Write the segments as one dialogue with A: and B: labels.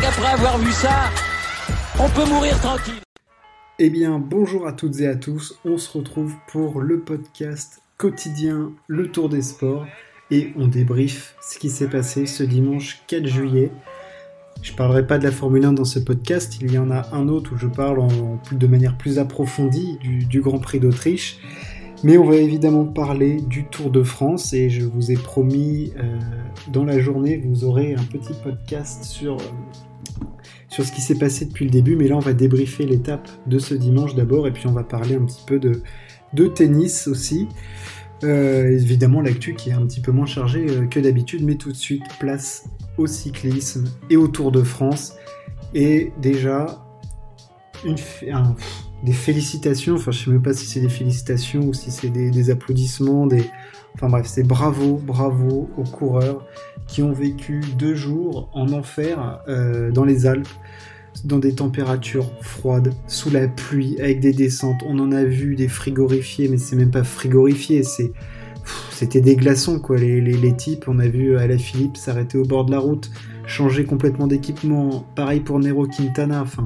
A: qu'après avoir vu ça, on peut mourir tranquille.
B: Eh bien, bonjour à toutes et à tous. On se retrouve pour le podcast quotidien Le Tour des Sports et on débriefe ce qui s'est passé ce dimanche 4 juillet. Je ne parlerai pas de la Formule 1 dans ce podcast, il y en a un autre où je parle de manière plus approfondie du, Grand Prix d'Autriche. Mais on va évidemment parler du Tour de France et je vous ai promis euh, dans la journée, vous aurez un petit podcast sur, euh, sur ce qui s'est passé depuis le début. Mais là, on va débriefer l'étape de ce dimanche d'abord et puis on va parler un petit peu de, de tennis aussi. Euh, évidemment, l'actu qui est un petit peu moins chargée que d'habitude, mais tout de suite, place au cyclisme et au Tour de France. Et déjà, une, des félicitations, enfin je sais même pas si c'est des félicitations ou si c'est des, applaudissements, des... enfin bref, c'est bravo, bravo aux coureurs qui ont vécu deux jours en enfer euh, dans les Alpes, dans des températures froides, sous la pluie, avec des descentes. On en a vu des frigorifiés, mais c'est même pas frigorifié, c'est c'était des glaçons quoi. Les, les, types, on a vu à la Philippe s'arrêter au bord de la route, changer complètement d'équipement. Pareil pour Nero Quintana. Enfin,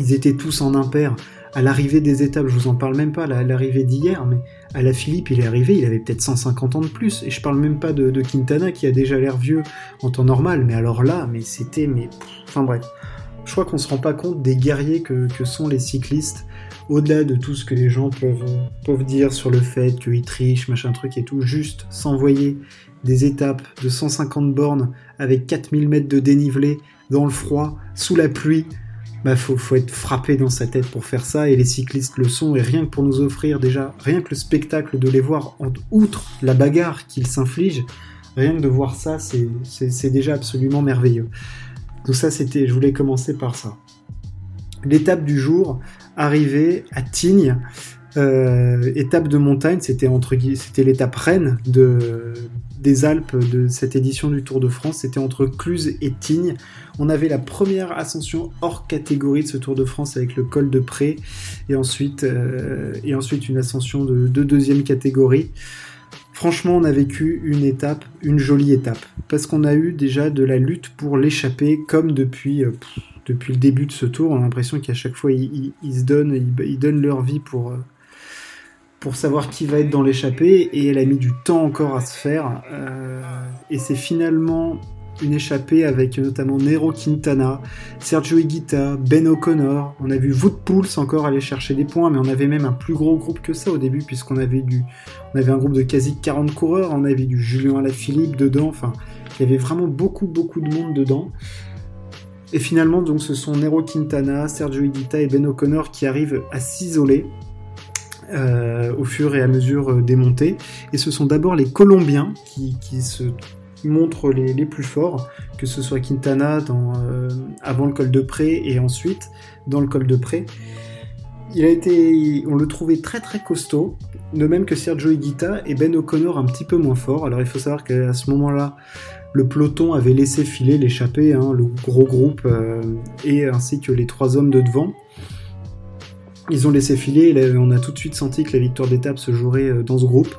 B: ils étaient tous en impair. À l'arrivée des étapes, je vous en parle même pas, à l'arrivée d'hier, mais à la Philippe, il est arrivé, il avait peut-être 150 ans de plus. Et je parle même pas de, Quintana qui a déjà l'air vieux en temps normal. Mais alors là, mais c'était, mais, enfin bref. Je crois qu'on se rend pas compte des guerriers que, sont les cyclistes au-delà de tout ce que les gens peuvent, peuvent dire sur le fait qu'ils trichent, machin truc et tout, juste s'envoyer des étapes de 150 bornes avec 4000 mètres de dénivelé dans le froid, sous la pluie, bah faut, faut être frappé dans sa tête pour faire ça et les cyclistes le sont et rien que pour nous offrir déjà, rien que le spectacle de les voir en outre la bagarre qu'ils s'infligent, rien que de voir ça c'est déjà absolument merveilleux. Donc ça c'était, je voulais commencer par ça. L'étape du jour, arrivé à Tignes, euh, étape de montagne, c'était entre c'était l'étape reine de, des Alpes de cette édition du Tour de France, c'était entre Cluse et Tignes. On avait la première ascension hors catégorie de ce Tour de France avec le col de Pré et ensuite, euh, et ensuite une ascension de, deuxième catégorie. Franchement, on a vécu une étape, une jolie étape, parce qu'on a eu déjà de la lutte pour l'échapper, comme depuis euh, le début de ce tour. On a l'impression qu'à chaque fois, ils, se donnent, leur vie pour, euh, pour savoir qui va être dans l'échappée. Et elle a mis du temps encore à se faire. Et c'est finalement une échappée avec notamment Nero Quintana, Sergio Higuita, Ben O'Connor. On a vu Wood encore aller chercher des points, mais on avait même un plus gros groupe que ça au début, puisqu'on avait un groupe de quasi 40 coureurs. On avait du Julien Alaphilippe dedans. Enfin, il y avait vraiment beaucoup, beaucoup de monde dedans. Et finalement, donc, ce sont Nero Quintana, Sergio Higuita et Ben O'Connor qui arrivent à s'isoler euh, au fur et à mesure euh, des montées. Et ce sont d'abord les Colombiens qui, se montrent les, plus forts, que ce soit Quintana euh, avant le col de Pré et ensuite dans le col de Pré. Il a été, on le trouvait très très costaud, de même que Sergio Higuita et Ben O'Connor un petit peu moins fort. Alors il faut savoir qu'à ce moment-là, le peloton avait laissé filer l'échappée, hein, le gros groupe, euh, et ainsi que les trois hommes de devant. Ils ont laissé filer, et on a tout de suite senti que la victoire d'étape se jouerait euh, dans ce groupe.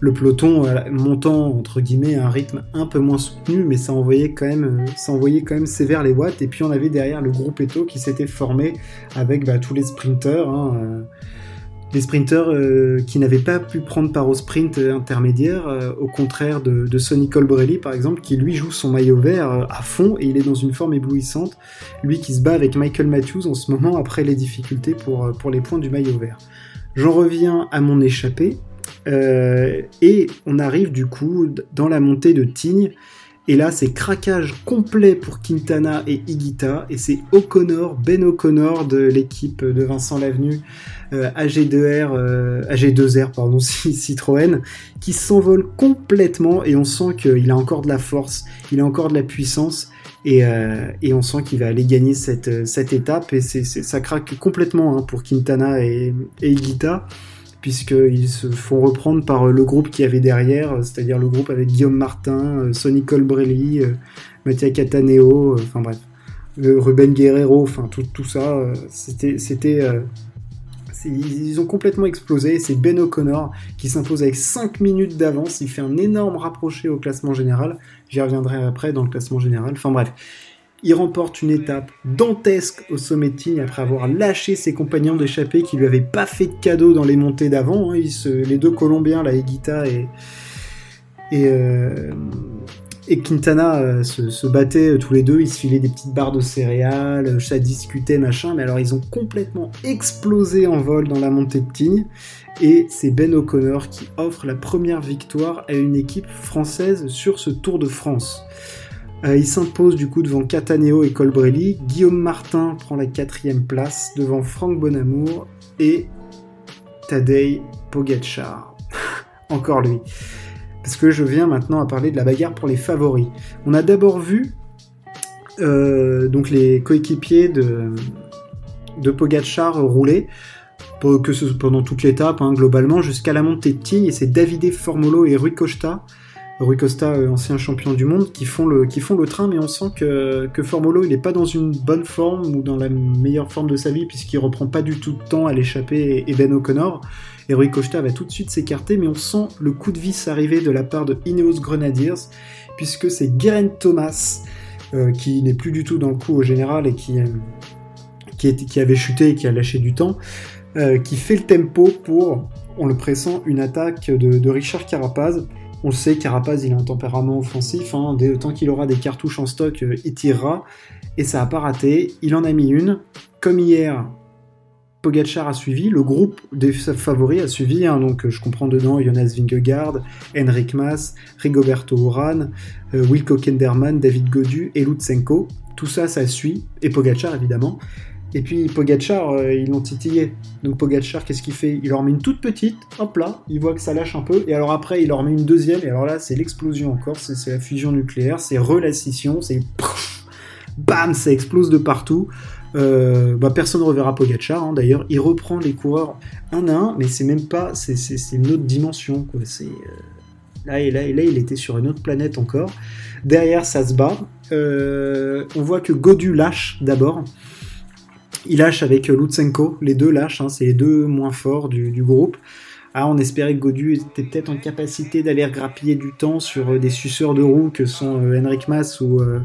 B: Le peloton euh, montant entre guillemets à un rythme un peu moins soutenu, mais ça envoyait quand même, ça envoyait quand même sévère les watts. Et puis on avait derrière le groupe Eto qui s'était formé avec bah, tous les sprinteurs. Hein, des sprinteurs euh, qui n'avaient pas pu prendre part au sprint intermédiaire, euh, au contraire de, Sonny Colbrelli par exemple, qui lui joue son maillot vert euh, à fond et il est dans une forme éblouissante. Lui qui se bat avec Michael Matthews en ce moment après les difficultés pour, pour les points du maillot vert. J'en reviens à mon échappée et on arrive du coup dans la montée de Tignes. Et là, c'est craquage complet pour Quintana et Higuita. Et c'est O'Connor, Ben O'Connor de l'équipe de Vincent Lavenu, euh, AG2R, euh, AG2R, pardon, Citroën, qui s'envole complètement et on sent qu'il a encore de la force, il a encore de la puissance. Et, euh, on sent qu'il va aller gagner cette, étape et c'est, ça craque complètement hein, pour Quintana et, et puisqu'ils se font reprendre par le groupe qui avait derrière, c'est-à-dire le groupe avec Guillaume Martin, Sonny Colbrelli, Mattia Cataneo, enfin bref, Ruben Guerrero, enfin tout, tout ça, c'était, c'était, ils ont complètement explosé. C'est Ben O'Connor qui s'impose avec 5 minutes d'avance. Il fait un énorme rapproché au classement général. J'y reviendrai après dans le classement général. Enfin bref. Il remporte une étape dantesque au sommet de Tignes après avoir lâché ses compagnons d'échappée qui lui avaient pas fait de cadeau dans les montées d'avant. Hein. les deux Colombiens, la Higuita et, euh, Quintana euh, se, battaient euh, tous les deux, ils se filaient des petites barres de céréales, ça discutait, machin, mais alors ils ont complètement explosé en vol dans la montée de Tignes, et c'est Ben O'Connor qui offre la première victoire à une équipe française sur ce Tour de France. Il s'impose du coup devant Cataneo et Colbrelli, Guillaume Martin prend la quatrième place devant Franck Bonamour et Tadej Pogacar. Encore lui parce que je viens maintenant à parler de la bagarre pour les favoris. On a d'abord vu euh, donc les coéquipiers de, Pogacar rouler pendant toute l'étape, hein, globalement, jusqu'à la montée de Tignes, et c'est Davide Formolo et Rui Costa, Rui Costa, euh, ancien champion du monde, qui font le, qui font le train, mais on sent que, que Formolo, il n'est pas dans une bonne forme ou dans la meilleure forme de sa vie, puisqu'il reprend pas du tout de temps à l'échapper et Ben O'Connor. Et Rui Costa va tout de suite s'écarter, mais on sent le coup de vis arriver de la part de Ineos Grenadiers, puisque c'est Geraint Thomas, euh, qui n'est plus du tout dans le coup au général et qui, euh, qui, qui, avait chuté et qui a lâché du temps, qui fait le tempo pour, on le pressent, une attaque de Richard Carapaz on le sait, Carapaz, il a un tempérament offensif. Hein. Tant qu'il aura des cartouches en stock, euh, il tirera. Et ça n'a pas raté. Il en a mis une. Comme hier, Pogacar a suivi. Le groupe des favoris a suivi. Hein. donc, je comprends dedans Jonas Vingegaard, Henrik Mas, Rigoberto Urán, euh, Wilco Kenderman, David Godu et Lutsenko. Tout ça, ça suit. Et Pogacar, évidemment. Et puis Pogachar, euh, ils l'ont titillé. Donc Pogachar, qu'est-ce qu'il fait? Il leur met une toute petite, hop là, il voit que ça lâche un peu, et alors après, il leur met une deuxième, et alors là, c'est l'explosion encore, c'est la fusion nucléaire, c'est relacition, c'est bam, ça explose de partout. Euh, bah, personne ne reverra Pogachar, hein, d'ailleurs, il reprend les coureurs un à un, mais c'est même pas, c'est une autre dimension, quoi. C'est euh, là et là et là, il était sur une autre planète encore. Derrière, ça se bat. on voit que Godu lâche d'abord. Il lâche avec Lutsenko, les deux lâchent, hein, c'est les deux moins forts du, groupe. Ah, on espérait que Godu était peut-être en capacité d'aller grappiller du temps sur euh, des suceurs de roues que sont euh, Henrik Mas ou, euh,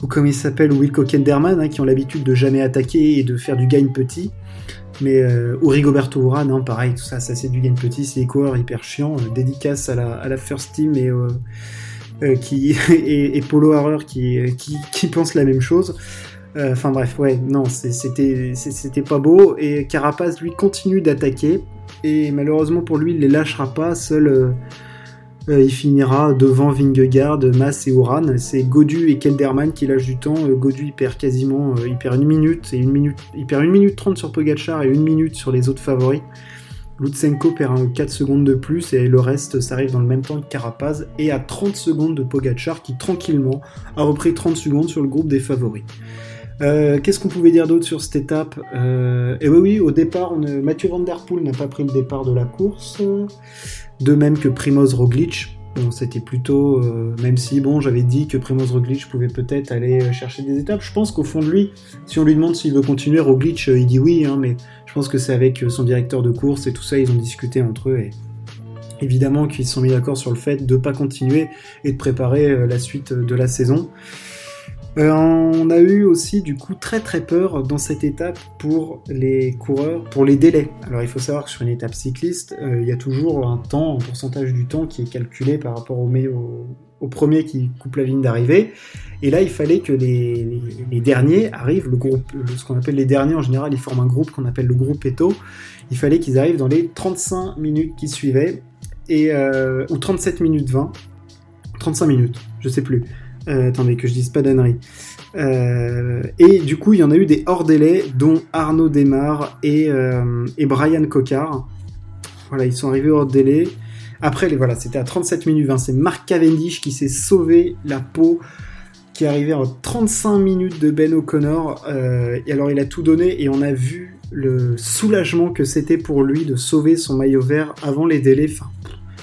B: ou comme il s'appelle, Wilco Kenderman, hein, qui ont l'habitude de jamais attaquer et de faire du gain petit. Mais ou Rigoberto Urán, hein, pareil, tout ça, ça c'est du gain petit, c'est des coureurs hyper chiants. dédicace à la, First Team et, qui, Polo Harrer qui, qui, pensent la même chose. Euh, enfin bref, ouais, non, c'était pas beau. Et Carapace, lui, continue d'attaquer. Et malheureusement pour lui, il les lâchera pas. Seul, euh, euh, il finira devant Vingegaard, Mas et Oran. C'est Godu et Kelderman qui lâchent du temps. Godu, il perd quasiment il perd une minute. Et une minute il perd une minute 30 sur Pogachar et une minute sur les autres favoris. Lutsenko perd 4 secondes de plus et le reste s'arrive dans le même temps que Carapaz et à 30 secondes de Pogachar qui tranquillement a repris 30 secondes sur le groupe des favoris. Euh, qu'est-ce qu'on pouvait dire d'autre sur cette étape Et euh, eh oui, oui, au départ, Mathieu Van Der Poel n'a pas pris le départ de la course, de même que Primoz Roglic. C'était plutôt, euh, même si bon, j'avais dit que Primoz Roglic pouvait peut-être aller chercher des étapes. Je pense qu'au fond de lui, si on lui demande s'il veut continuer, Roglic, il dit oui, hein, mais je pense que c'est avec son directeur de course et tout ça, ils ont discuté entre eux et évidemment qu'ils se sont mis d'accord sur le fait de ne pas continuer et de préparer la suite de la saison. Euh, on a eu aussi du coup très très peur dans cette étape pour les coureurs, pour les délais. Alors il faut savoir que sur une étape cycliste, euh, il y a toujours un temps, un pourcentage du temps qui est calculé par rapport au, au, premier qui coupe la ligne d'arrivée. Et là il fallait que les, derniers arrivent, le groupe, ce qu'on appelle les derniers en général, ils forment un groupe qu'on appelle le groupe Eto. Il fallait qu'ils arrivent dans les 35 minutes qui suivaient, euh, ou 37 minutes 20, 35 minutes, je sais plus. Euh, attendez, que je dise pas d'annerie. Euh, et du coup, il y en a eu des hors délai, dont Arnaud Desmar et, euh, et Brian Cocard. Voilà, ils sont arrivés hors délai. Après, les, voilà, c'était à 37 minutes 20. C'est Marc Cavendish qui s'est sauvé la peau, qui est arrivé en 35 minutes de Ben O'Connor. et alors, il a tout donné et on a vu le soulagement que c'était pour lui de sauver son maillot vert avant les délais. Enfin,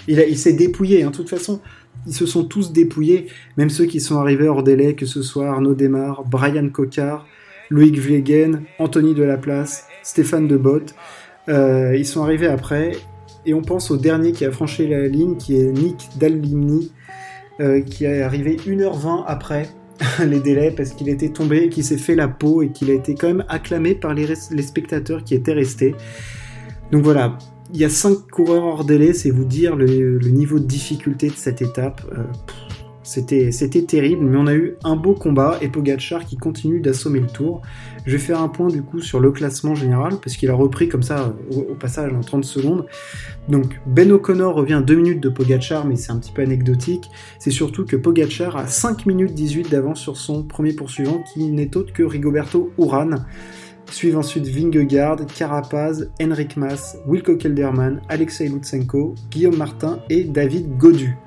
B: il, il s'est dépouillé. Hein. De toute façon, ils se sont tous dépouillés, même ceux qui sont arrivés hors délai, que ce soit Arnaud Desmar, Brian Cocard, Loïc Vlegen, Anthony Delaplace, Stéphane Debot. Euh, ils sont arrivés après, et on pense au dernier qui a franchi la ligne, qui est Nick Dallimni, euh, qui est arrivé 1h20 après. les délais parce qu'il était tombé et qu'il s'est fait la peau et qu'il a été quand même acclamé par les, spectateurs qui étaient restés. Donc voilà, il y a 5 coureurs hors délai, c'est vous dire le, niveau de difficulté de cette étape. Euh, c'était, terrible, mais on a eu un beau combat et Pogachar qui continue d'assommer le tour. Je vais faire un point du coup sur le classement général, parce qu'il a repris comme ça au, passage en 30 secondes. Donc Ben O'Connor revient 2 minutes de Pogachar, mais c'est un petit peu anecdotique. C'est surtout que Pogachar a 5 minutes 18 d'avance sur son premier poursuivant, qui n'est autre que Rigoberto Uran. Suivent ensuite Vingegaard, Carapaz, Henrik Mas, Wilco Kelderman, Alexei Lutsenko, Guillaume Martin et David Godu.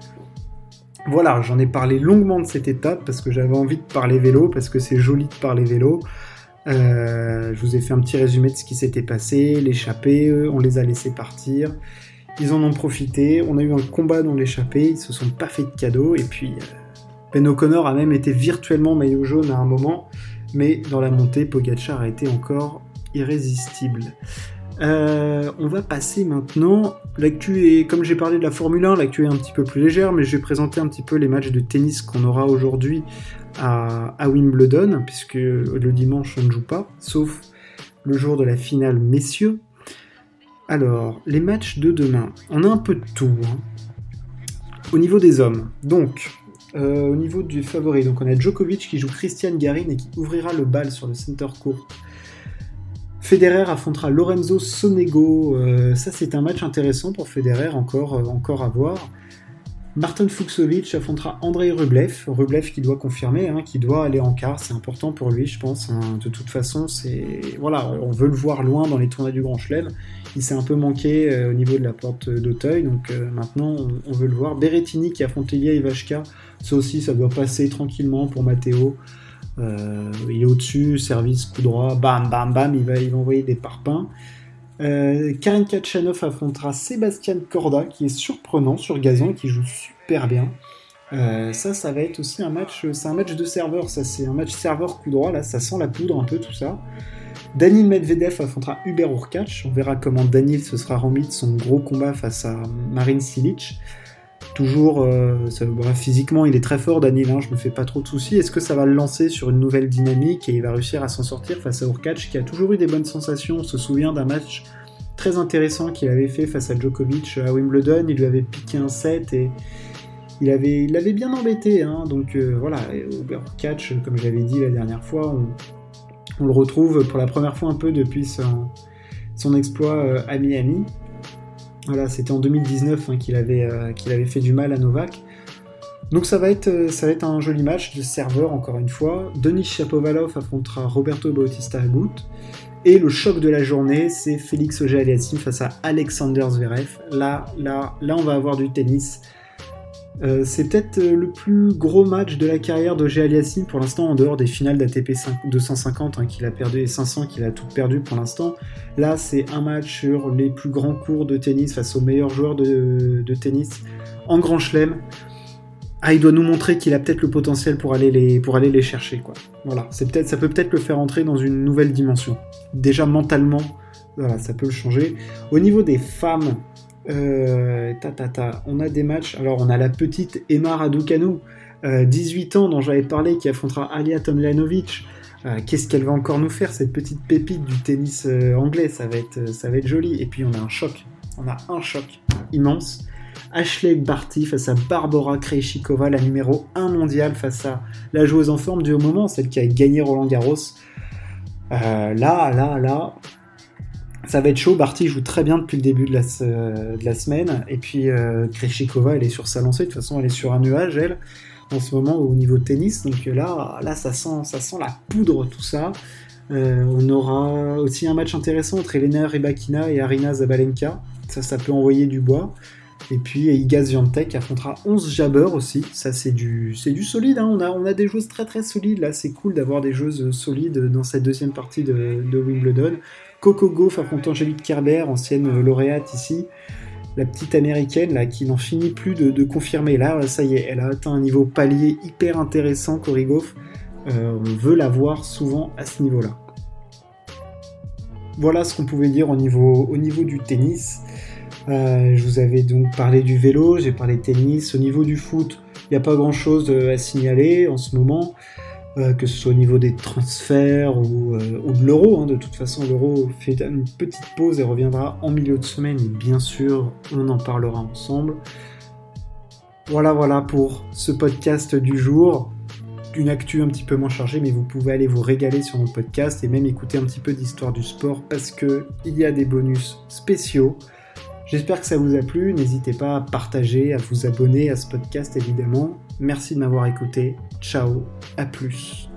B: Voilà, j'en ai parlé longuement de cette étape parce que j'avais envie de parler vélo, parce que c'est joli de parler vélo. Euh, je vous ai fait un petit résumé de ce qui s'était passé, l'échappée, on les a laissés partir. Ils en ont profité, on a eu un combat dans l'échappée, ils se sont pas fait de cadeaux, et puis euh, Ben O'Connor a même été virtuellement maillot jaune à un moment, mais dans la montée, Pogacar a été encore irrésistible. Euh, on va passer maintenant. L'actu est, comme j'ai parlé de la Formule 1, l'actu est un petit peu plus légère, mais je vais présenter un petit peu les matchs de tennis qu'on aura aujourd'hui à, Wimbledon, puisque le dimanche on ne joue pas, sauf le jour de la finale messieurs. Alors, les matchs de demain, on a un peu de tout. Hein. Au niveau des hommes, donc, euh, au niveau du favori, donc on a Djokovic qui joue Christian Garin et qui ouvrira le bal sur le center court Federer affrontera Lorenzo Sonego. Euh, ça, c'est un match intéressant pour Federer, encore, euh, encore à voir. Martin Fuxovic affrontera Andrei Rublev. Rublev qui doit confirmer, hein, qui doit aller en quart. C'est important pour lui, je pense. Hein. De toute façon, c'est voilà, on veut le voir loin dans les tournois du Grand Chelem. Il s'est un peu manqué euh, au niveau de la porte d'Auteuil, donc maintenant on, veut le voir. Berrettini qui affronte Elia Ivashka. Ça aussi, ça doit passer tranquillement pour Matteo. Euh, il est au-dessus, service, coup droit, bam, bam, bam, il va, il va envoyer des parpaings. Euh, Karen Kachanov affrontera Sébastien Corda, qui est surprenant sur gazon, qui joue super bien. Euh, ça, ça va être aussi un match, c'est un match de serveur, ça c'est un match serveur coup droit, là, ça sent la poudre un peu tout ça. Danil Medvedev affrontera Hubert Urkacz, on verra comment Danil se sera remis de son gros combat face à Marin Silic. Toujours, euh, physiquement, il est très fort, Daniel, hein, je me fais pas trop de soucis. Est-ce que ça va le lancer sur une nouvelle dynamique et il va réussir à s'en sortir face à Urkac qui a toujours eu des bonnes sensations On se souvient d'un match très intéressant qu'il avait fait face à Djokovic à Wimbledon. Il lui avait piqué un set et il avait, bien embêté. Hein. donc euh, voilà, Urkac, comme je l'avais dit la dernière fois, on, le retrouve pour la première fois un peu depuis son, exploit euh, à Miami. Voilà, c'était en 2019 hein, qu'il avait, euh, qu'il avait fait du mal à Novak. Donc ça va, être, euh, ça va un joli match de serveur encore une fois. Denis Chapovalov affrontera Roberto Bautista Agut. Et le choc de la journée, c'est Félix Auger-Aliassime face à Alexander Zverev. Là, là, là, on va avoir du tennis. Euh, c'est peut-être euh, le plus gros match de la carrière d'Ogé Aliassime pour l'instant en dehors des finales d'ATP 250 hein, qu'il a perdu et 500 qu'il a tout perdu pour l'instant. Là c'est un match sur les plus grands cours de tennis face aux meilleurs joueurs de, tennis en Grand Chelem. Ah, il doit nous montrer qu'il a peut-être le potentiel pour aller les, chercher. Voilà, peut-être, ça peut peut-être le faire entrer dans une nouvelle dimension. Déjà mentalement, voilà, ça peut le changer. Au niveau des femmes, euh, ta, On a des matchs. Alors, on a la petite Emma Raducanu, 18 euh, ans, dont j'avais parlé, qui affrontera Alia Tomljanovic. Euh, qu'est-ce qu'elle va encore nous faire, cette petite pépite du tennis anglais? Ça va, être, ça va être joli. Et puis, on a un choc. On a un choc immense. Ashley Barty face à Barbara Krejcikova, la numéro 1 mondiale, face à la joueuse en forme du moment, celle qui a gagné Roland Garros. là, là, là, ça va être chaud. Barty joue très bien depuis le début de la, de semaine. Et puis euh, Krejcikova, elle est sur sa lancée. De toute façon, elle est sur un nuage, elle, en ce moment, au niveau tennis. Donc là, là ça, sent, ça sent la poudre, tout ça. Euh, on aura aussi un match intéressant entre Elena Rybakina et Arina Zabalenka. Ça, ça peut envoyer du bois. Et puis Igaz Viantek affrontera 11 jabbers aussi. Ça, c'est du, solide. Hein. On, a, des joueuses très très solides. Là, c'est cool d'avoir des joueuses solides dans cette deuxième partie de, de Wimbledon. Coco Gauff affronte Angélique Kerber, ancienne lauréate ici. La petite américaine qui n'en finit plus de, confirmer. Là, ça y est, elle a atteint un niveau palier hyper intéressant, Cory. Euh, on veut la voir souvent à ce niveau-là. Voilà ce qu'on pouvait dire au niveau, au niveau du tennis. Euh, je vous avais donc parlé du vélo, j'ai parlé de tennis. Au niveau du foot, Il n'y a pas grand-chose à signaler en ce moment. Euh, que ce soit au niveau des transferts ou, euh, de l'euro. Hein. De toute façon, l'euro fait une petite pause et reviendra en milieu de semaine. bien sûr, on en parlera ensemble. Voilà, voilà pour ce podcast du jour. Une actu un petit peu moins chargée, mais vous pouvez aller vous régaler sur mon podcast et même écouter un petit peu d'histoire du sport parce que il y a des bonus spéciaux. J'espère que ça vous a plu. N'hésitez pas à partager, à vous abonner à ce podcast évidemment. Merci de m'avoir écouté. Ciao, à plus.